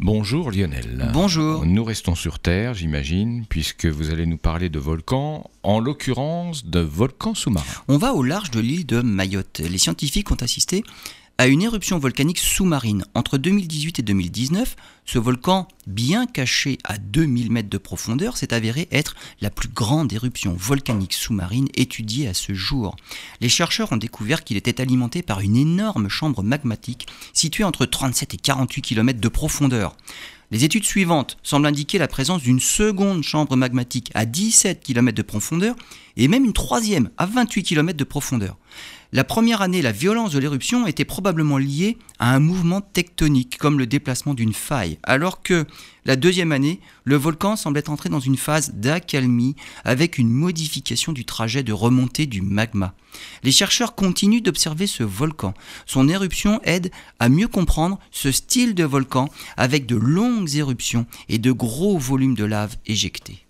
Bonjour Lionel. Bonjour. Nous restons sur Terre, j'imagine, puisque vous allez nous parler de volcans, en l'occurrence de volcans sous-marins. On va au large de l'île de Mayotte. Les scientifiques ont assisté à une éruption volcanique sous-marine. Entre 2018 et 2019, ce volcan, bien caché à 2000 mètres de profondeur, s'est avéré être la plus grande éruption volcanique sous-marine étudiée à ce jour. Les chercheurs ont découvert qu'il était alimenté par une énorme chambre magmatique située entre 37 et 48 km de profondeur. Les études suivantes semblent indiquer la présence d'une seconde chambre magmatique à 17 km de profondeur et même une troisième à 28 km de profondeur. La première année, la violence de l'éruption était probablement liée à un mouvement tectonique, comme le déplacement d'une faille, alors que la deuxième année, le volcan semble être entré dans une phase d'accalmie avec une modification du trajet de remontée du magma. Les chercheurs continuent d'observer ce volcan. Son éruption aide à mieux comprendre ce style de volcan avec de longues éruptions et de gros volumes de lave éjectés.